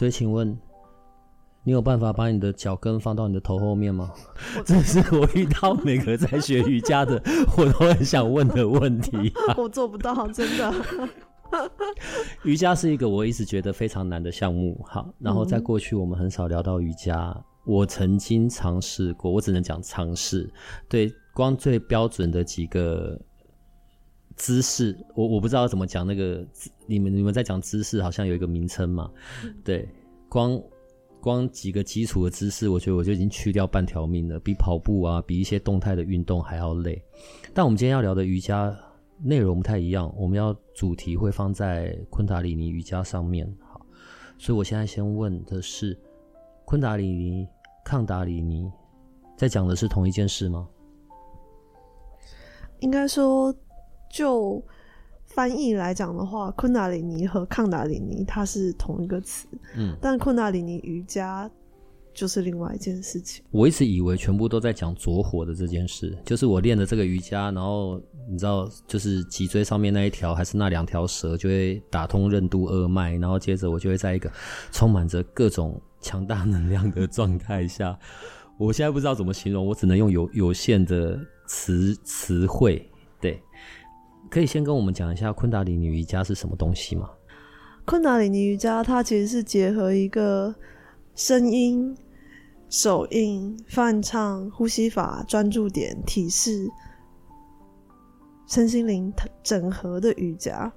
所以，请问你有办法把你的脚跟放到你的头后面吗？这是我遇到每个在学瑜伽的，我都很想问的问题。我做不到，真的。瑜伽是一个我一直觉得非常难的项目。好，然后在过去我们很少聊到瑜伽。嗯、我曾经尝试过，我只能讲尝试。对，光最标准的几个姿势，我我不知道怎么讲那个。你们你们在讲姿势，好像有一个名称嘛？对，光光几个基础的姿势，我觉得我就已经去掉半条命了，比跑步啊，比一些动态的运动还要累。但我们今天要聊的瑜伽内容不太一样，我们要主题会放在昆达里尼瑜伽上面。好，所以我现在先问的是，昆达里尼、抗达里尼，在讲的是同一件事吗？应该说就。翻译来讲的话，昆达里尼和康达里尼它是同一个词，嗯，但昆达里尼瑜伽就是另外一件事情。我一直以为全部都在讲着火的这件事，就是我练的这个瑜伽，然后你知道，就是脊椎上面那一条还是那两条蛇就会打通任督二脉，然后接着我就会在一个充满着各种强大能量的状态下，我现在不知道怎么形容，我只能用有有限的词词汇，对。可以先跟我们讲一下昆达里尼瑜伽是什么东西吗？昆达里尼瑜伽它其实是结合一个声音、手印、泛唱、呼吸法、专注点、体式、身心灵整合的瑜伽。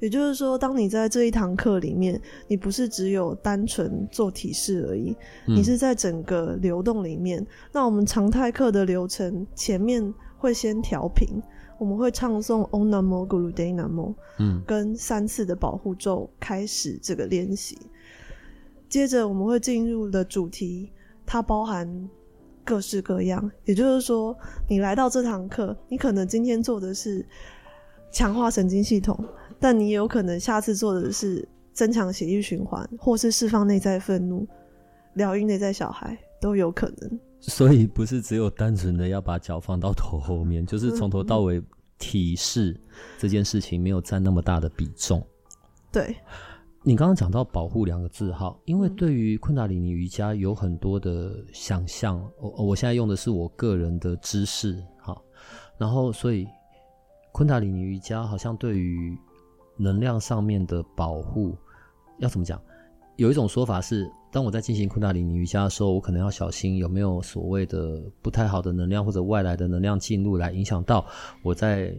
也就是说，当你在这一堂课里面，你不是只有单纯做体式而已，嗯，你是在整个流动里面。那我们常态课的流程，前面会先调频。我们会唱诵 Om Namo Guru d a y Namo，嗯，跟三次的保护咒开始这个练习。接着我们会进入的主题，它包含各式各样。也就是说，你来到这堂课，你可能今天做的是强化神经系统，但你有可能下次做的是增强血液循环，或是释放内在愤怒、疗愈内在小孩，都有可能。所以不是只有单纯的要把脚放到头后面，就是从头到尾体式这件事情没有占那么大的比重。对，你刚刚讲到保护两个字哈，因为对于昆达里尼瑜伽有很多的想象，我我现在用的是我个人的知识哈，然后所以昆达里尼瑜伽好像对于能量上面的保护要怎么讲？有一种说法是，当我在进行昆达里尼瑜伽的时候，我可能要小心有没有所谓的不太好的能量或者外来的能量进入来影响到我在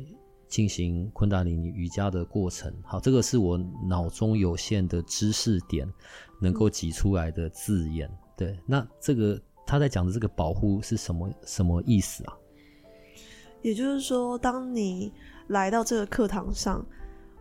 进行昆达里尼瑜伽的过程。好，这个是我脑中有限的知识点能够挤出来的字眼。对，那这个他在讲的这个保护是什么什么意思啊？也就是说，当你来到这个课堂上。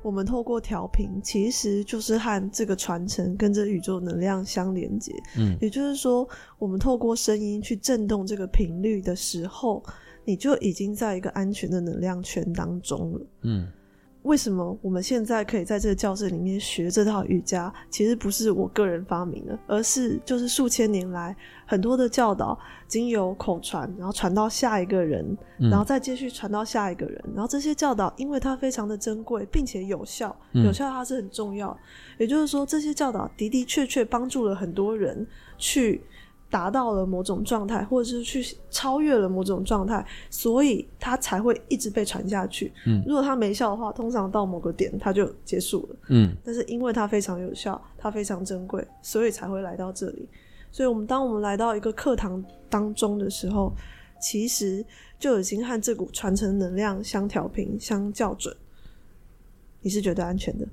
我们透过调频，其实就是和这个传承跟这宇宙能量相连接。嗯，也就是说，我们透过声音去震动这个频率的时候，你就已经在一个安全的能量圈当中了。嗯。为什么我们现在可以在这个教室里面学这套瑜伽？其实不是我个人发明的，而是就是数千年来很多的教导经由口传，然后传到下一个人，然后再继续传到下一个人。然后这些教导，因为它非常的珍贵，并且有效，有效它是很重要。也就是说，这些教导的的确确帮助了很多人去。达到了某种状态，或者是去超越了某种状态，所以它才会一直被传下去。嗯，如果它没效的话，通常到某个点它就结束了。嗯，但是因为它非常有效，它非常珍贵，所以才会来到这里。所以，我们当我们来到一个课堂当中的时候，其实就已经和这股传承能量相调频、相校准。你是觉得安全的？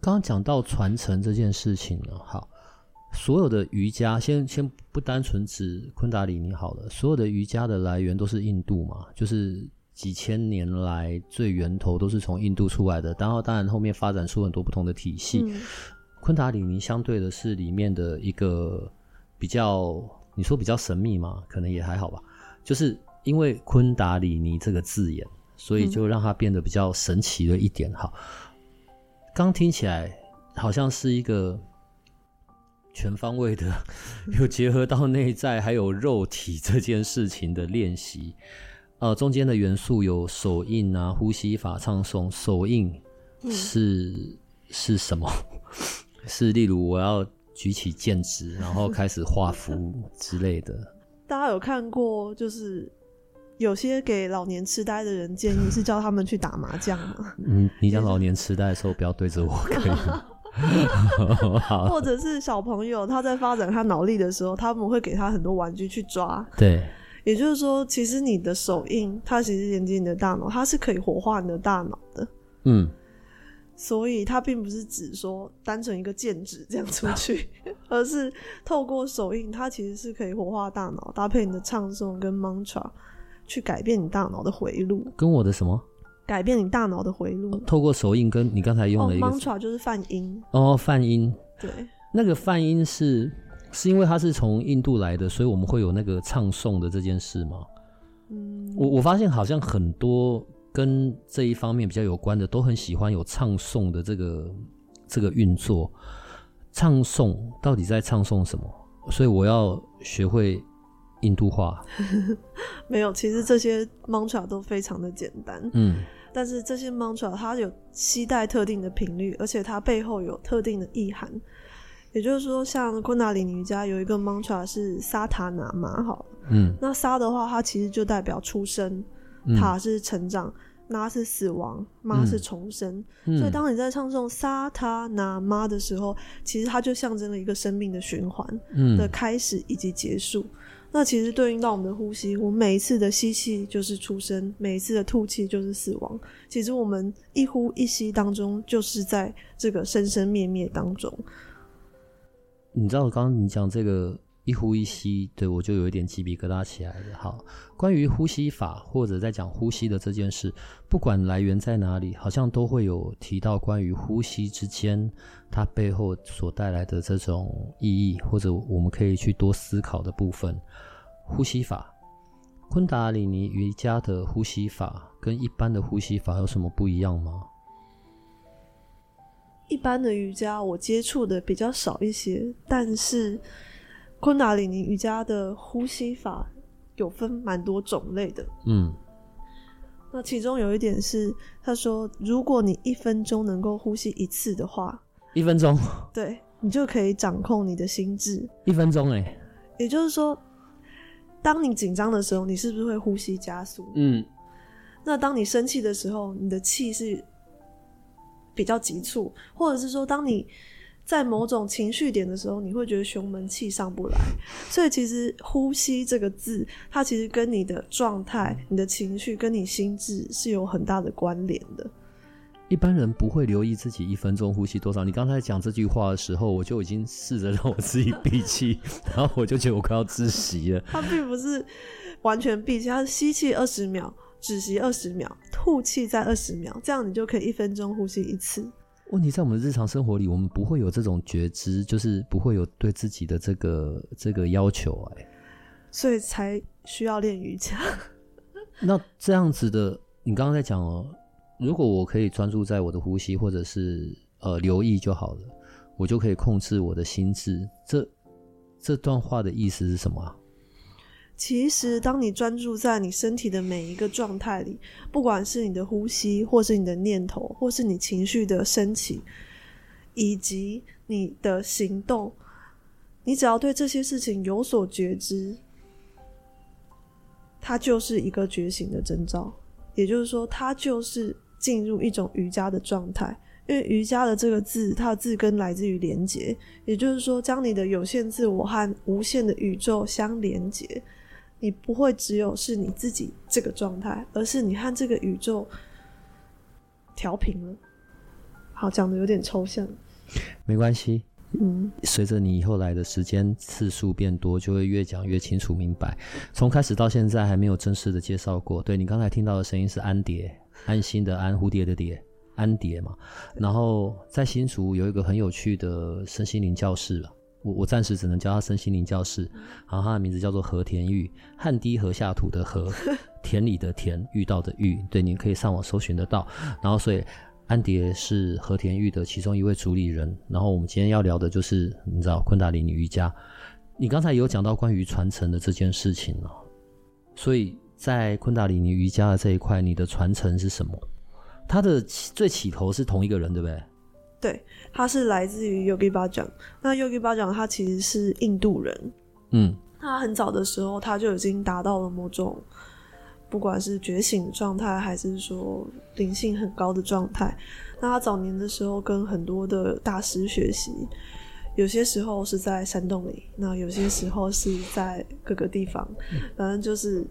刚刚讲到传承这件事情呢，好。所有的瑜伽，先先不单纯指昆达里尼好了。所有的瑜伽的来源都是印度嘛，就是几千年来最源头都是从印度出来的，然后当然后面发展出很多不同的体系。嗯、昆达里尼相对的是里面的一个比较，你说比较神秘嘛？可能也还好吧。就是因为昆达里尼这个字眼，所以就让它变得比较神奇了一点。哈、嗯，刚听起来好像是一个全方位的，有结合到内在还有肉体这件事情的练习。呃，中间的元素有手印啊、呼吸法、唱诵。手印是、嗯、是什么？是例如我要举起剑指，然后开始画符之类的。大家有看过，就是有些给老年痴呆的人建议是叫他们去打麻将吗？嗯，你讲老年痴呆的时候不要对着我，可以吗？好 或者是小朋友他在发展他脑力的时候，他们会给他很多玩具去抓。对。也就是说，其实你的手印，它其实连接你的大脑，它是可以活化你的大脑的。嗯，所以它并不是只说单纯一个剑指这样出去，而是透过手印，它其实是可以活化大脑，搭配你的唱诵跟 mantra 去改变你大脑的回路。跟我的什么？改变你大脑的回路。透过手印，跟你刚才用的一个、oh, mantra 就是梵音。哦，梵音。对，那个梵音是。是因为它是从印度来的，所以我们会有那个唱诵的这件事吗？嗯，我我发现好像很多跟这一方面比较有关的，都很喜欢有唱诵的这个这个运作。唱诵到底在唱诵什么？所以我要学会印度话。没有，其实这些 mantra 都非常的简单。嗯，但是这些 mantra 它有期待特定的频率，而且它背后有特定的意涵。也就是说，像昆达里尼瑜伽有一个 mantra 是萨塔拿玛，好，嗯，那萨的话，它其实就代表出生，塔是成长，那、嗯、是死亡，妈是重生，嗯、所以当你在唱诵萨塔拿玛的时候，其实它就象征了一个生命的循环的开始以及结束。嗯、那其实对应到我们的呼吸，我们每一次的吸气就是出生，每一次的吐气就是死亡。其实我们一呼一吸当中，就是在这个生生灭灭当中。你知道，刚刚你讲这个一呼一吸，对我就有一点鸡皮疙瘩起来了。好，关于呼吸法或者在讲呼吸的这件事，不管来源在哪里，好像都会有提到关于呼吸之间它背后所带来的这种意义，或者我们可以去多思考的部分。呼吸法，昆达里尼瑜伽的呼吸法跟一般的呼吸法有什么不一样吗？一般的瑜伽我接触的比较少一些，但是昆达里尼瑜伽的呼吸法有分蛮多种类的。嗯，那其中有一点是，他说，如果你一分钟能够呼吸一次的话，一分钟，对，你就可以掌控你的心智。一分钟，哎，也就是说，当你紧张的时候，你是不是会呼吸加速？嗯，那当你生气的时候，你的气是。比较急促，或者是说，当你在某种情绪点的时候，你会觉得胸闷气上不来。所以，其实呼吸这个字，它其实跟你的状态、你的情绪、跟你心智是有很大的关联的。一般人不会留意自己一分钟呼吸多少。你刚才讲这句话的时候，我就已经试着让我自己闭气，然后我就觉得我快要窒息了。它并不是完全闭气，它是吸气二十秒。止息二十秒，吐气再二十秒，这样你就可以一分钟呼吸一次。问题在我们日常生活里，我们不会有这种觉知，就是不会有对自己的这个这个要求，哎，所以才需要练瑜伽。那这样子的，你刚刚在讲哦，如果我可以专注在我的呼吸，或者是呃留意就好了，我就可以控制我的心智。这这段话的意思是什么啊？其实，当你专注在你身体的每一个状态里，不管是你的呼吸，或是你的念头，或是你情绪的升起，以及你的行动，你只要对这些事情有所觉知，它就是一个觉醒的征兆。也就是说，它就是进入一种瑜伽的状态。因为瑜伽的这个字，它的字根来自于连结，也就是说，将你的有限自我和无限的宇宙相连接。你不会只有是你自己这个状态，而是你和这个宇宙调平了。好，讲的有点抽象，没关系。嗯，随着你以后来的时间次数变多，就会越讲越清楚明白。从开始到现在还没有正式的介绍过。对，你刚才听到的声音是安蝶，安心的安，蝴蝶的蝶，安蝶嘛。然后在新竹有一个很有趣的身心灵教室了。我我暂时只能叫他身心灵教室，然后他的名字叫做和田玉，汗滴禾下土的禾，田里的田，遇到的遇，对，你可以上网搜寻得到。然后所以安蝶是和田玉的其中一位主理人。然后我们今天要聊的就是你知道昆达里尼瑜伽，你刚才有讲到关于传承的这件事情哦。所以在昆达里尼瑜伽的这一块，你的传承是什么？它的起最起头是同一个人，对不对？对，他是来自于 Yogi Bhajan。那 Yogi Bhajan 他其实是印度人，嗯，他很早的时候他就已经达到了某种，不管是觉醒的状态，还是说灵性很高的状态。那他早年的时候跟很多的大师学习，有些时候是在山洞里，那有些时候是在各个地方，反正就是。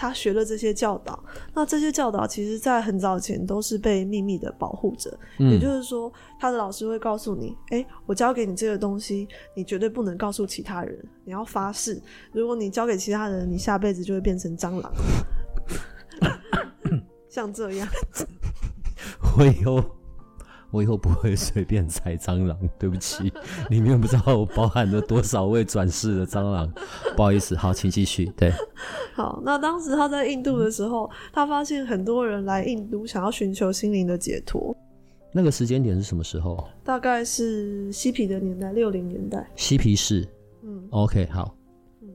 他学了这些教导，那这些教导其实，在很早前都是被秘密的保护着。嗯，也就是说，他的老师会告诉你：“哎，我教给你这个东西，你绝对不能告诉其他人，你要发誓，如果你交给其他人，你下辈子就会变成蟑螂。” 像这样，我以后。我以后不会随便踩蟑螂，对不起，里面不知道我包含了多少位转世的蟑螂，不好意思。好，请继续。对，好，那当时他在印度的时候，他发现很多人来印度想要寻求心灵的解脱。那个时间点是什么时候？大概是嬉皮的年代，六零年代。嬉皮士。嗯，OK，好。嗯，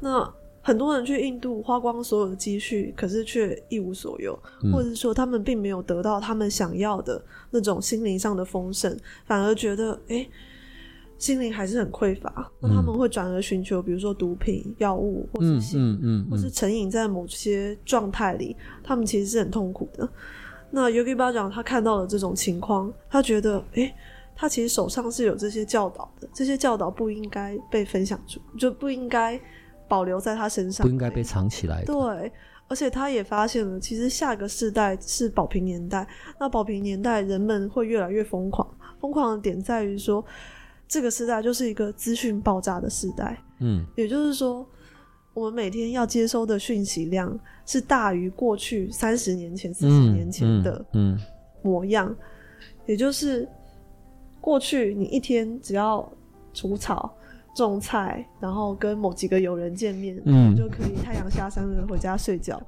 那。很多人去印度花光所有的积蓄，可是却一无所有，嗯，或者是说他们并没有得到他们想要的那种心灵上的丰盛，反而觉得哎，欸，心灵还是很匮乏。那他们会转而寻求，比如说毒品、药物，或者是嗯嗯，或是成瘾在某些状态里，他们其实是很痛苦的。那 Yogi Bhajan 他看到了这种情况，他觉得哎，欸，他其实手上是有这些教导的，这些教导不应该被分享出，就不应该。保留在他身上，不应该被藏起来的。对，而且他也发现了，其实下个世代是保平年代。那保平年代，人们会越来越疯狂。疯狂的点在于说，这个时代就是一个资讯爆炸的时代。嗯，也就是说，我们每天要接收的讯息量是大于过去三十年前、四十年前的嗯模样。嗯嗯嗯。也就是过去你一天只要除草。种菜，然后跟某几个友人见面，嗯，就可以太阳下山了回家睡觉。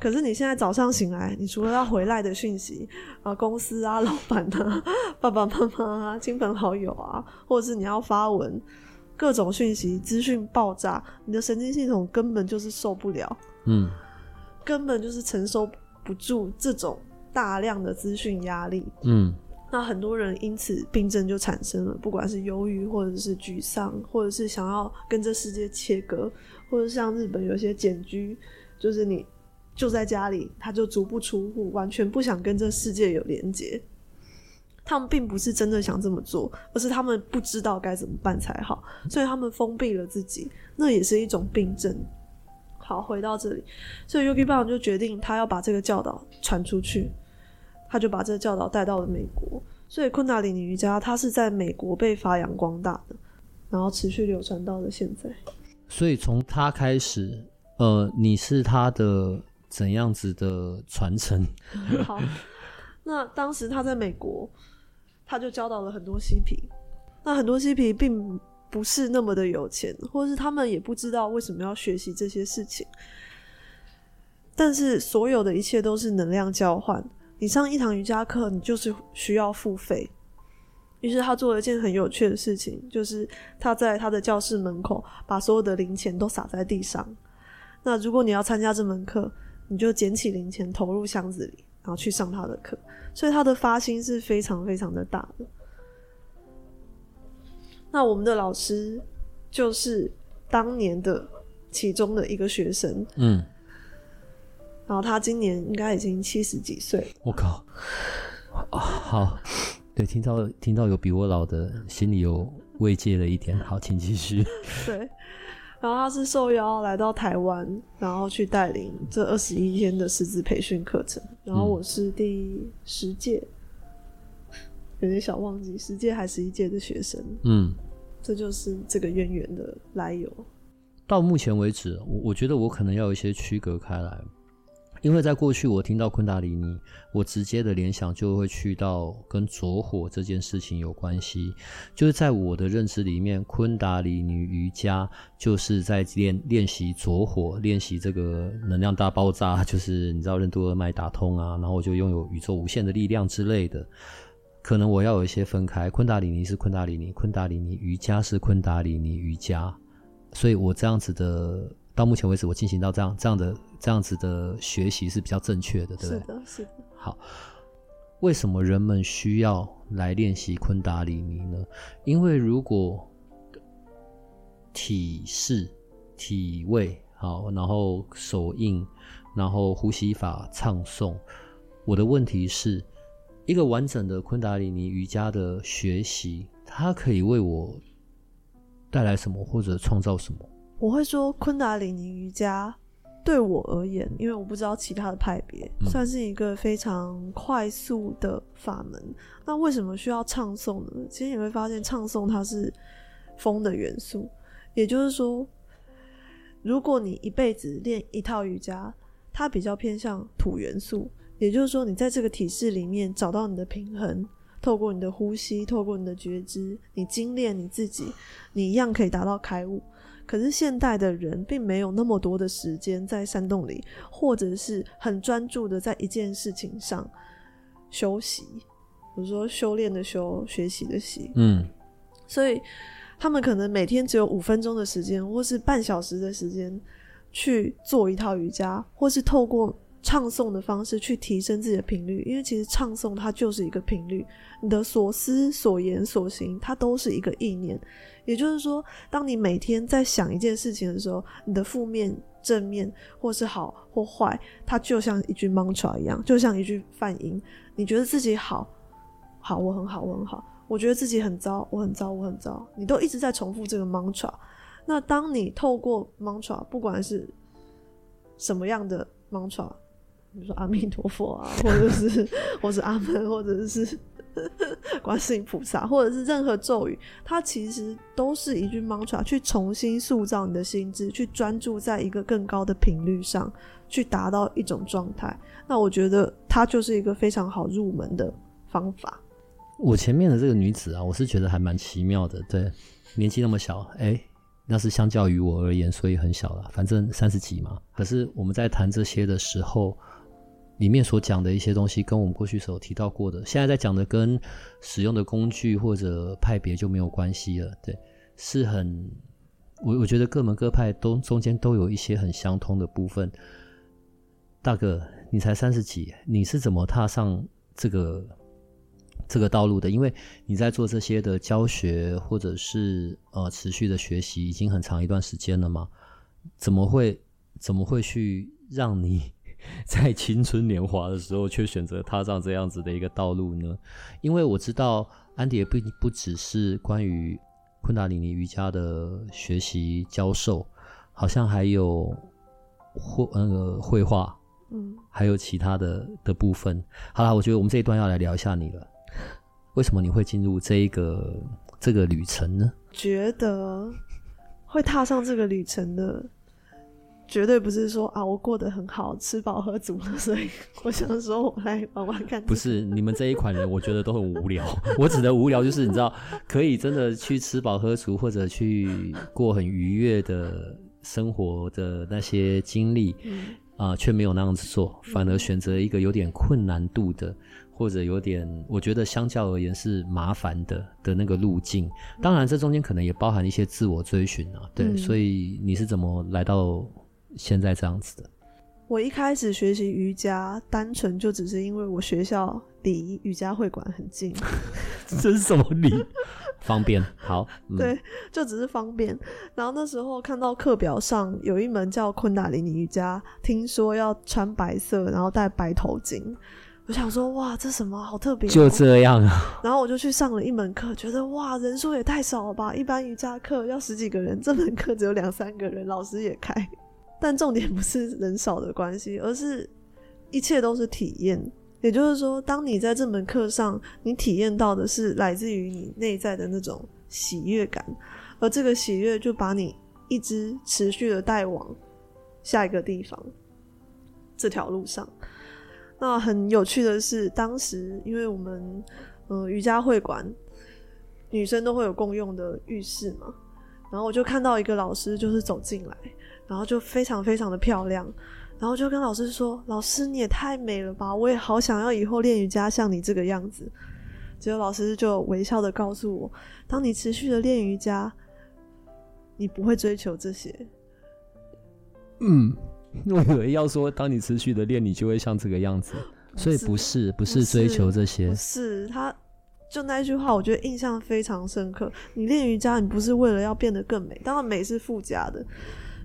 可是你现在早上醒来，你除了要回来的讯息啊，公司啊，老板啊，爸爸妈妈啊，亲朋好友啊，或者是你要发文，各种讯息资讯爆炸，你的神经系统根本就是受不了，嗯，根本就是承受不住这种大量的资讯压力，嗯。那很多人因此病症就产生了，不管是忧郁，或者是沮丧，或者是想要跟这世界切割，或者像日本有些简居，就是你就在家里，他就足不出户，完全不想跟这世界有连接。他们并不是真的想这么做，而是他们不知道该怎么办才好，所以他们封闭了自己，那也是一种病症。好，回到这里，所以 Yogi Bhajan 就决定他要把这个教导传出去。他就把这个教导带到了美国，所以昆达里尼瑜伽它是在美国被发扬光大的，然后持续流传到了现在。所以从他开始，呃，你是他的怎样子的传承？好，那当时他在美国，他就教导了很多嬉皮，那很多嬉皮并不是那么的有钱，或者是他们也不知道为什么要学习这些事情，但是所有的一切都是能量交换。你上一堂瑜伽课，你就是需要付费。于是他做了一件很有趣的事情，就是他在他的教室门口把所有的零钱都撒在地上。那如果你要参加这门课，你就捡起零钱投入箱子里，然后去上他的课。所以他的发心是非常非常的大的。那我们的老师就是当年的其中的一个学生，嗯。然后他今年应该已经七十几岁。我靠！好，对，听到听到有比我老的，心里有慰藉了一点。好，请继续。对，然后他是受邀来到台湾，然后去带领这二十一天的师资培训课程。然后我是第十届，有点小忘记，十届还是一届的学生。嗯，这就是这个渊源的来由。到目前为止，我我觉得我可能要有一些区隔开来。因为在过去，我听到昆达里尼，我直接的联想就会去到跟着火这件事情有关系。就是在我的认知里面，昆达里尼瑜伽就是在练练习着火，练习这个能量大爆炸，就是你知道任督二脉打通啊，然后我就拥有宇宙无限的力量之类的。可能我要有一些分开，昆达里尼是昆达里尼，昆达里尼瑜伽是昆达里尼瑜伽，所以我这样子的。到目前为止，我进行到这样这样的这样子的学习是比较正确的，对不对？是的，是的。好，为什么人们需要来练习昆达里尼呢？因为如果体式、体位好，然后手印，然后呼吸法、唱诵，我的问题是一个完整的昆达里尼瑜伽的学习，它可以为我带来什么，或者创造什么？我会说昆达里尼瑜伽对我而言，因为我不知道其他的派别，嗯、算是一个非常快速的法门。那为什么需要唱诵呢？其实你会发现，唱诵它是风的元素，也就是说，如果你一辈子练一套瑜伽，它比较偏向土元素，也就是说，你在这个体式里面找到你的平衡，透过你的呼吸，透过你的觉知，你精炼你自己，你一样可以达到开悟。可是现代的人并没有那么多的时间在山洞里，或者是很专注的在一件事情上休息，比如说修炼的修，学习的习。嗯，所以他们可能每天只有五分钟的时间，或是半小时的时间去做一套瑜伽，或是透过。唱诵的方式去提升自己的频率，因为其实唱诵它就是一个频率，你的所思所言所行，它都是一个意念。也就是说，当你每天在想一件事情的时候，你的负面、正面，或是好或坏，它就像一句 mantra 一样，就像一句梵音。你觉得自己好，好，我很好，我很好；我觉得自己很糟，我很糟，我很糟。你都一直在重复这个 mantra。那当你透过 mantra，不管是什么样的 mantra。比如说阿弥陀佛啊，或者是或是阿门，或者是 观世音菩萨，或者是任何咒语，它其实都是一句 mantra，去重新塑造你的心智，去专注在一个更高的频率上，去达到一种状态。那我觉得它就是一个非常好入门的方法。我前面的这个女子啊，我是觉得还蛮奇妙的，对，年纪那么小，哎、那是相较于我而言，所以很小了，反正三十几嘛。可是我们在谈这些的时候，里面所讲的一些东西，跟我们过去所提到过的，现在在讲的跟使用的工具或者派别就没有关系了。对，是很，我我觉得各门各派都中间都有一些很相通的部分。大哥，你才三十几，你是怎么踏上这个？这个道路的，因为你在做这些的教学，或者是呃持续的学习，已经很长一段时间了嘛？怎么会怎么会去让你 在青春年华的时候，却选择踏上这样子的一个道路呢？因为我知道安迪也不不只是关于昆达里尼瑜伽的学习教授，好像还有绘那个绘画，嗯，还有其他的的部分。好啦，我觉得我们这一段要来聊一下你了。为什么你会进入这一个这个旅程呢？觉得会踏上这个旅程的，绝对不是说啊，我过得很好，吃饱喝足了，所以 我想说我来玩玩看。不是，你们这一款人，我觉得都很无聊。我指的无聊，就是你知道，可以真的去吃饱喝足，或者去过很愉悦的生活的那些经历，啊、嗯呃，却没有那样子做，反而选择一个有点困难度的。或者有点，我觉得相较而言是麻烦的的那个路径。当然，这中间可能也包含一些自我追寻啊。对，嗯、所以你是怎么来到现在这样子的？我一开始学习瑜伽，单纯就只是因为我学校离瑜伽会馆很近。这是什么理？方便。好，嗯、对，就只是方便。然后那时候看到课表上有一门叫昆达里尼瑜伽，听说要穿白色，然后戴白头巾。我想说，哇，这什么好特别？就这样啊。然后我就去上了一门课，觉得哇，人数也太少了吧！一般瑜伽课要十几个人，这门课只有两三个人，老师也开。但重点不是人少的关系，而是一切都是体验。也就是说，当你在这门课上，你体验到的是来自于你内在的那种喜悦感，而这个喜悦就把你一直持续的带往下一个地方，这条路上。那很有趣的是，当时因为我们呃瑜伽会馆女生都会有共用的浴室嘛，然后我就看到一个老师就是走进来，然后就非常非常的漂亮。然后就跟老师说：“老师，你也太美了吧！我也好想要以后练瑜伽像你这个样子。”结果老师就微笑的告诉我：“当你持续的练瑜伽，你不会追求这些。”嗯，我以为要说，当你持续的练，你就会像这个样子。所以不是，不是追求这些。不是，他就那一句话，我觉得印象非常深刻。你练瑜伽，你不是为了要变得更美，当然美是附加的，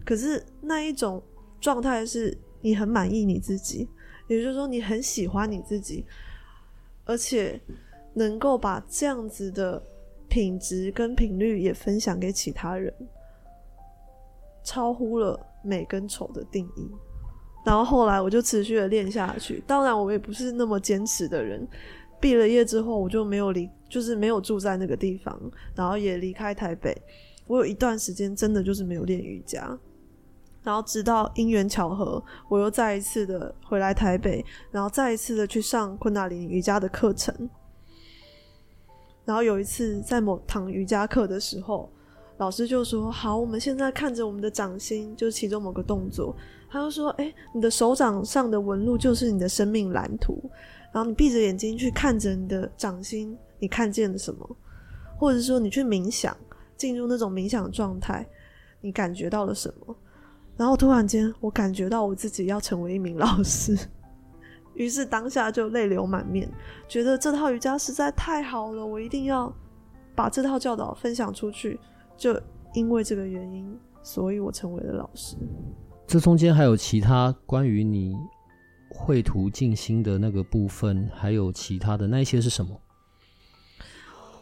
可是那一种。状态是你很满意你自己，也就是说你很喜欢你自己，而且能够把这样子的品质跟频率也分享给其他人，超乎了美跟丑的定义。然后后来我就持续的练下去，当然我也不是那么坚持的人。毕了业之后，我就没有离，就是没有住在那个地方，然后也离开台北。我有一段时间真的就是没有练瑜伽。然后直到因缘巧合，我又再一次的回来台北，然后再一次的去上昆达里尼瑜伽的课程。然后有一次在某堂瑜伽课的时候，老师就说：“好，我们现在看着我们的掌心，就是其中某个动作。”他就说：“诶，你的手掌上的纹路就是你的生命蓝图。然后你闭着眼睛去看着你的掌心，你看见了什么？或者说你去冥想，进入那种冥想状态，你感觉到了什么？”然后突然间，我感觉到我自己要成为一名老师，于是当下就泪流满面，觉得这套瑜伽实在太好了，我一定要把这套教导分享出去。就因为这个原因，所以我成为了老师。这中间还有其他关于你绘图静心的那个部分，还有其他的那一些是什么？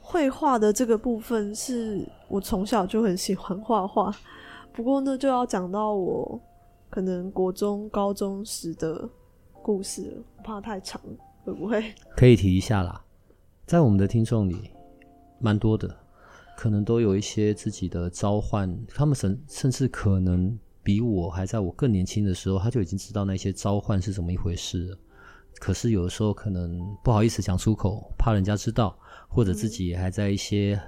绘画的这个部分是我从小就很喜欢画画。不过呢，就要讲到我可能国中、高中时的故事了，我怕太长，会不会？可以提一下啦，在我们的听众里，蛮多的，可能都有一些自己的召唤，他们甚甚至可能比我还在我更年轻的时候，他就已经知道那些召唤是怎么一回事了。可是有的时候可能不好意思讲出口，怕人家知道，或者自己还在一些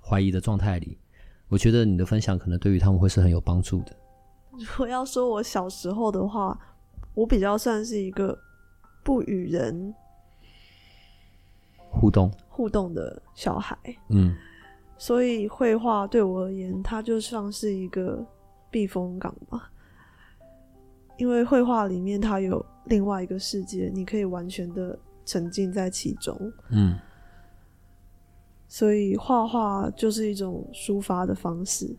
怀疑的状态里。我觉得你的分享可能对于他们会是很有帮助的。如果要说我小时候的话，我比较算是一个不与人互动互动的小孩，嗯，所以绘画对我而言，它就像是一个避风港吧。因为绘画里面它有另外一个世界，你可以完全的沉浸在其中，嗯。所以画画就是一种抒发的方式。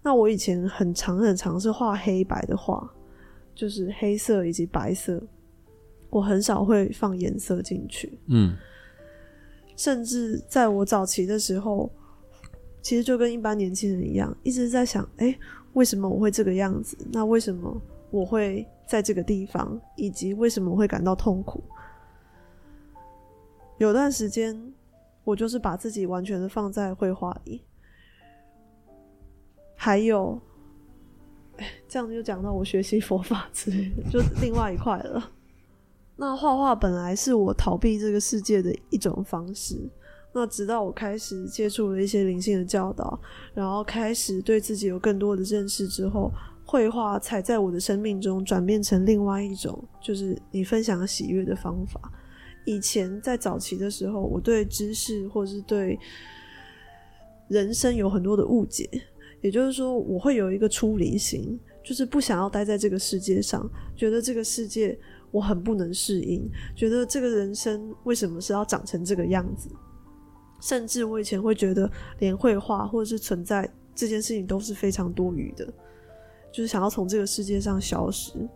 那我以前很长很长是画黑白的画，就是黑色以及白色，我很少会放颜色进去。嗯，甚至在我早期的时候，其实就跟一般年轻人一样，一直在想：诶，为什么我会这个样子？那为什么我会在这个地方？以及为什么我会感到痛苦？有段时间。我就是把自己完全的放在绘画里，还有，这样就讲到我学习佛法之类的，就另外一块了。那画画本来是我逃避这个世界的一种方式，那直到我开始接触了一些灵性的教导，然后开始对自己有更多的认识之后，绘画才在我的生命中转变成另外一种，就是你分享喜悦的方法。以前在早期的时候，我对知识或是对人生有很多的误解，也就是说，我会有一个出离心，就是不想要待在这个世界上，觉得这个世界我很不能适应，觉得这个人生为什么是要长成这个样子，甚至我以前会觉得连绘画或者是存在这件事情都是非常多余的，就是想要从这个世界上消失。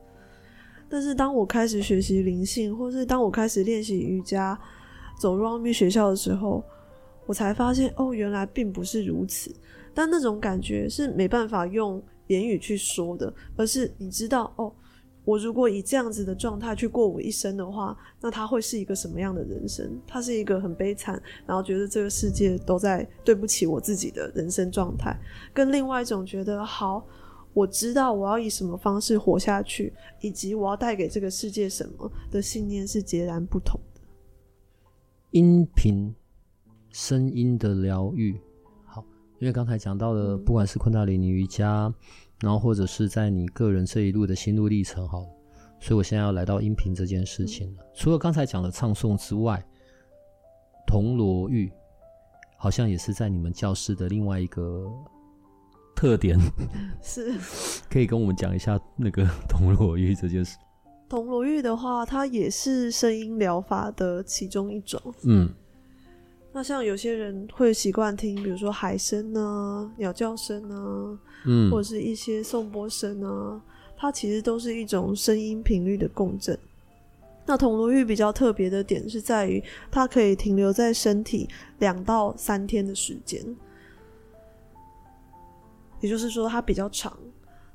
但是当我开始学习灵性，或是当我开始练习瑜伽，走入奥秘学校的时候，我才发现哦，原来并不是如此。但那种感觉是没办法用言语去说的，而是你知道哦，我如果以这样子的状态去过我一生的话，那他会是一个什么样的人生？他是一个很悲惨，然后觉得这个世界都在对不起我自己的人生状态，跟另外一种觉得好，我知道我要以什么方式活下去，以及我要带给这个世界什么的信念是截然不同的。音频声音的疗愈，好，因为刚才讲到的，不管是昆达里尼瑜伽。然后或者是在你个人这一路的心路历程，好，所以我现在要来到音频这件事情了。除了刚才讲的唱诵之外，铜锣浴好像也是在你们教室的另外一个特点，是，可以跟我们讲一下那个 铜锣浴这件事。铜锣浴的话，它也是声音疗法的其中一种。嗯。那像有些人会习惯听，比如说海声啊、鸟叫声啊，嗯，或者是一些颂波声啊，它其实都是一种声音频率的共振。那铜锣浴比较特别的点是在于，它可以停留在身体两到三天的时间，也就是说它比较长。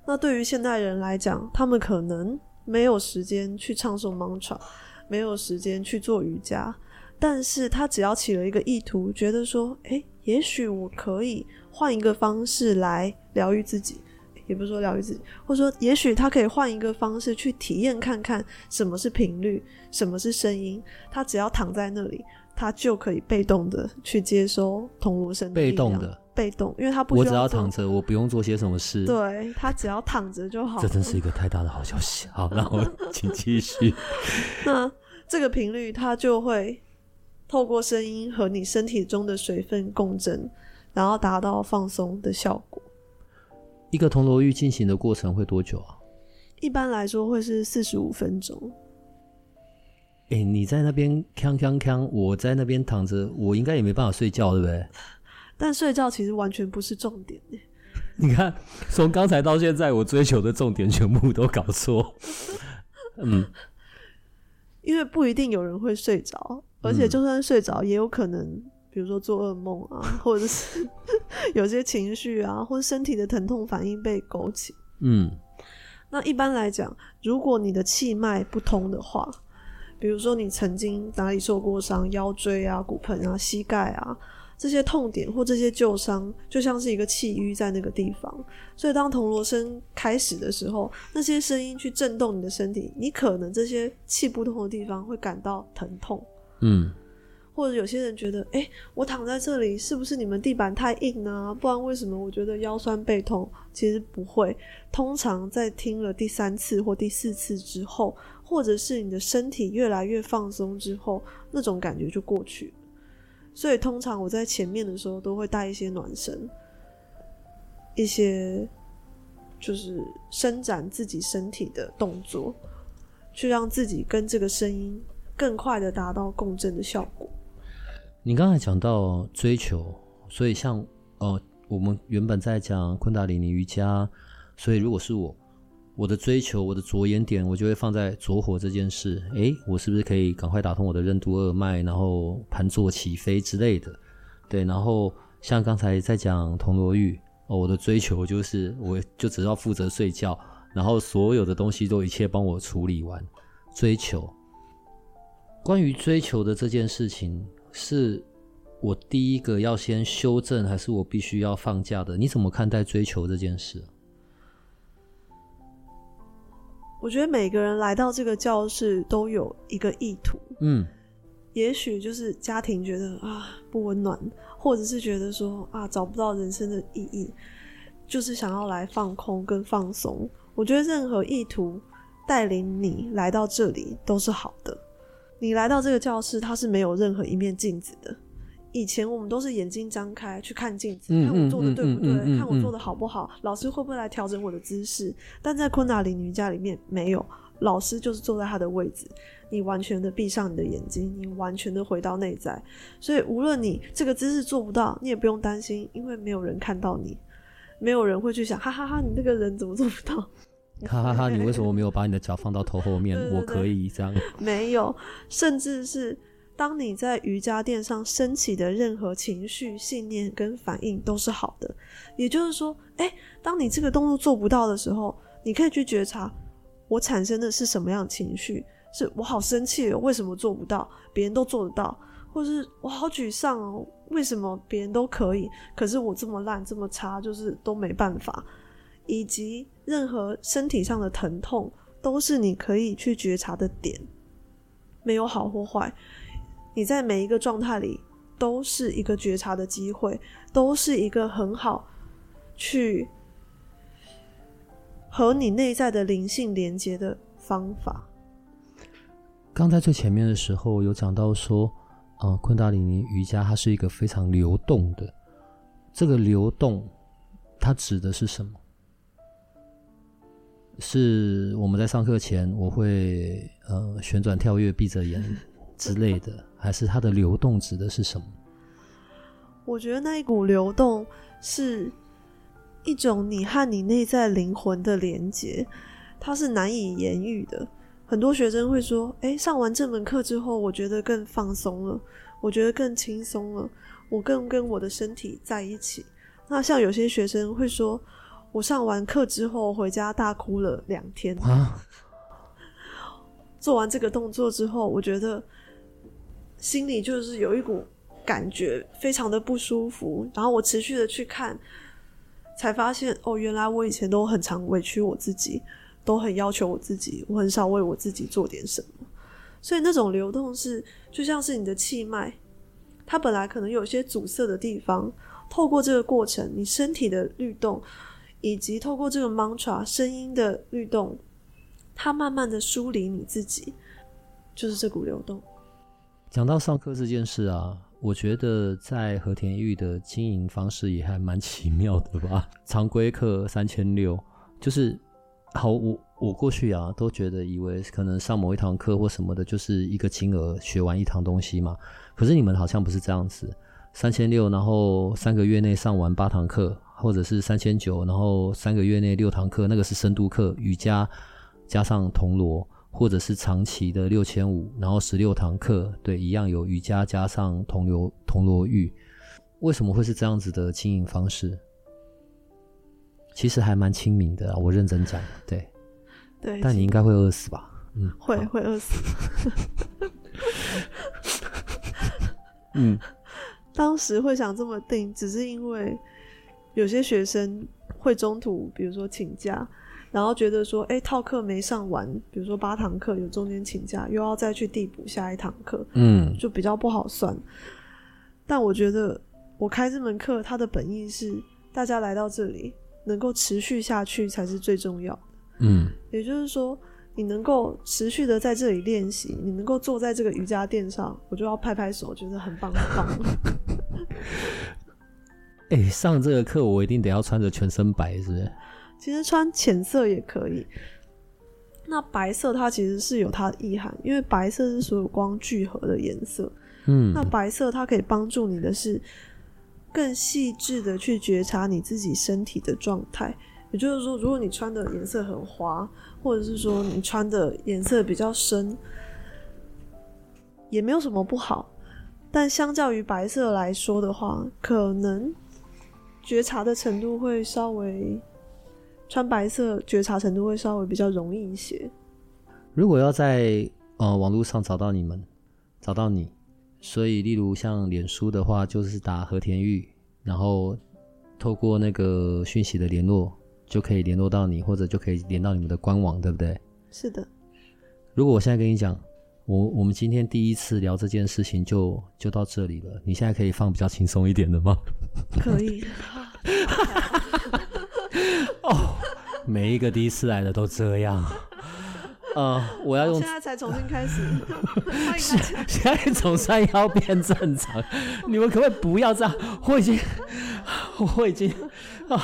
那对于现代人来讲，他们可能没有时间去唱诵 mantra，没有时间去做瑜伽。但是他只要起了一个意图，觉得说，诶，也许我可以换一个方式来疗愈自己，也不是说疗愈自己，或者说，也许他可以换一个方式去体验看看什么是频率，什么是声音。他只要躺在那里，他就可以被动的去接收铜锣声。被动的，被动，因为他不需要。我只要躺着，我不用做些什么事。对，他只要躺着就好。这真是一个太大的好消息。好，那我 请继续。那这个频率，它就会。透过声音和你身体中的水分共振，然后达到放松的效果。一个铜锣浴进行的过程会多久啊？一般来说会是四十五分钟。哎、欸，你在那边锵锵锵，我在那边躺着，我应该也没办法睡觉，对不对？但睡觉其实完全不是重点。你看，从刚才到现在，我追求的重点全部都搞错。嗯，因为不一定有人会睡着。而且就算睡着，也有可能，比如说做噩梦啊，或者是 有些情绪啊，或身体的疼痛反应被勾起。嗯，那一般来讲，如果你的气脉不通的话，比如说你曾经哪里受过伤，腰椎啊、骨盆啊、膝盖啊。这些痛点或这些旧伤，就像是一个气瘀在那个地方。所以当铜锣声开始的时候，那些声音去震动你的身体，你可能这些气不通的地方会感到疼痛。嗯，或者有些人觉得，哎，我躺在这里，是不是你们地板太硬呢？不然为什么我觉得腰酸背痛？其实不会，通常在听了第三次或第四次之后，或者是你的身体越来越放松之后，那种感觉就过去。所以通常我在前面的时候都会带一些暖身，一些就是伸展自己身体的动作，去让自己跟这个声音。更快的达到共振的效果。你刚才讲到追求，所以像呃，我们原本在讲昆达里尼瑜伽，所以如果是我，我的追求，我的着眼点，我就会放在着火这件事。诶，我是不是可以赶快打通我的任督二脉，然后盘坐起飞之类的？对，然后像刚才在讲铜锣玉，哦，我的追求就是，我就只要负责睡觉，然后所有的东西都一切帮我处理完，追求。关于追求的这件事情，是我第一个要先修正，还是我必须要放假的？你怎么看待追求这件事？我觉得每个人来到这个教室都有一个意图，嗯，也许就是家庭觉得啊不温暖，或者是觉得说啊找不到人生的意义，就是想要来放空跟放松。我觉得任何意图带领你来到这里都是好的。你来到这个教室，它是没有任何一面镜子的。以前我们都是眼睛张开去看镜子，看我做的对不对，看我做的好不好，老师会不会来调整我的姿势。但在昆达里尼瑜伽里面，没有，老师就是坐在他的位置，你完全的闭上你的眼睛，你完全的回到内在。所以无论你这个姿势做不到，你也不用担心，因为没有人看到你，没有人会去想，哈哈哈，你这个人怎么做不到？哈哈哈！你为什么没有把你的脚放到头后面？对对对，我可以这样。没有，甚至是当你在瑜伽垫上升起的任何情绪、信念跟反应都是好的。也就是说，哎，当你这个动作做不到的时候，你可以去觉察，我产生的是什么样的情绪？是我好生气哦，为什么做不到？别人都做得到，或是我好沮丧哦，为什么别人都可以，可是我这么烂这么差，就是都没办法。以及任何身体上的疼痛，都是你可以去觉察的点，没有好或坏。你在每一个状态里，都是一个觉察的机会，都是一个很好去和你内在的灵性连接的方法。刚在最前面的时候有讲到说，呃，昆达里尼瑜伽它是一个非常流动的，这个流动它指的是什么？是我们在上课前我会呃旋转跳跃闭着眼 之类的，还是它的流动指的是什么？我觉得那一股流动是一种你和你内在灵魂的连接，它是难以言喻的。很多学生会说：“诶，上完这门课之后，我觉得更放松了，我觉得更轻松了，我更跟我的身体在一起。”那像有些学生会说：“我上完课之后回家大哭了两天。”啊，做完这个动作之后，我觉得心里就是有一股感觉非常的不舒服。然后我持续的去看，才发现哦，原来我以前都很常委屈我自己。都很要求我自己，我很少为我自己做点什么，所以那种流动是就像是你的气脉，它本来可能有些阻塞的地方，透过这个过程，你身体的律动，以及透过这个 mantra 声音的律动，它慢慢的梳理你自己，就是这股流动。讲到上课这件事啊，我觉得在和田玉的经营方式也还蛮奇妙的吧。常规课三千六，就是。好，我我过去啊都觉得以为可能上某一堂课或什么的，就是一个金额学完一堂东西嘛。可是你们好像不是这样子，三千六，然后三个月内上完八堂课，或者是三千九，然后三个月内六堂课，那个是深度课，瑜伽加上铜锣，或者是长期的六千五，然后十六堂课，对，一样有瑜伽加上铜锣铜锣浴。为什么会是这样子的经营方式？其实还蛮亲民的啊，我认真讲，对，对，但你应该会饿死吧？嗯，会会饿死。嗯，当时会想这么定，只是因为有些学生会中途，比如说请假，然后觉得说，哎，套课没上完，比如说八堂课有中间请假，又要再去递补下一堂课，嗯，就比较不好算。但我觉得我开这门课，它的本意是大家来到这里。能够持续下去才是最重要的。嗯，也就是说，你能够持续的在这里练习，你能够坐在这个瑜伽垫上，我就要拍拍手，觉得很棒很棒。哎、欸，上这个课我一定得要穿着全身白，是不是？其实穿浅色也可以。那白色它其实是有它的意涵，因为白色是所有光聚合的颜色。嗯，那白色它可以帮助你的是。更细致的去觉察你自己身体的状态，也就是说，如果你穿的颜色很滑，或者是说你穿的颜色比较深，也没有什么不好。但相较于白色来说的话，可能觉察的程度会稍微，穿白色觉察程度会稍微比较容易一些。如果要在呃网络上找到你们，找到你。所以，例如像脸书的话，就是打和田玉，然后透过那个讯息的联络，就可以联络到你，或者就可以连到你们的官网，对不对？是的。如果我现在跟你讲，我我们今天第一次聊这件事情就，就就到这里了。你现在可以放比较轻松一点的吗？可以。哦，每一个第一次来的都这样。呃，我要用。现在才重新开始，欢迎大家。现在总算要变正常，你们可不可以不要这样？我已经，我已经啊，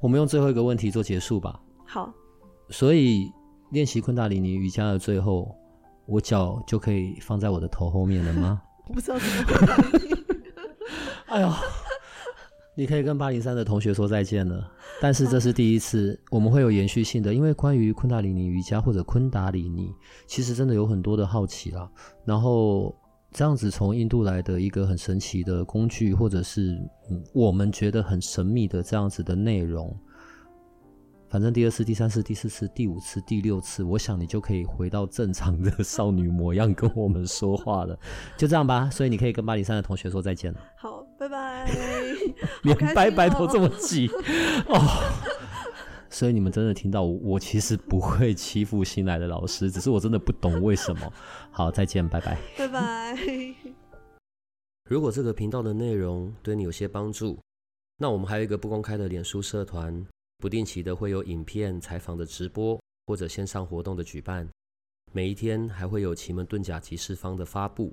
我们用最后一个问题做结束吧。好。所以练习昆达里尼瑜伽的最后，我脚就可以放在我的头后面了吗？我不知道怎么哎呦。你可以跟八零三的同学说再见了，但是这是第一次，我们会有延续性的，因为关于昆达里尼瑜伽或者昆达里尼，其实真的有很多的好奇啦。然后这样子从印度来的一个很神奇的工具，或者是嗯我们觉得很神秘的这样子的内容，反正第二次、第三次、第四次、第五次、第六次，我想你就可以回到正常的 少女模样跟我们说话了。就这样吧，所以你可以跟八零三的同学说再见了。好，拜拜。连拜拜都这么急 哦。所以你们真的听到我，我其实不会欺负新来的老师，只是我真的不懂为什么。好，再见，拜拜，拜拜。如果这个频道的内容对你有些帮助，那我们还有一个不公开的脸书社团，不定期的会有影片、采访的直播或者线上活动的举办，每一天还会有奇门遁甲集市方的发布。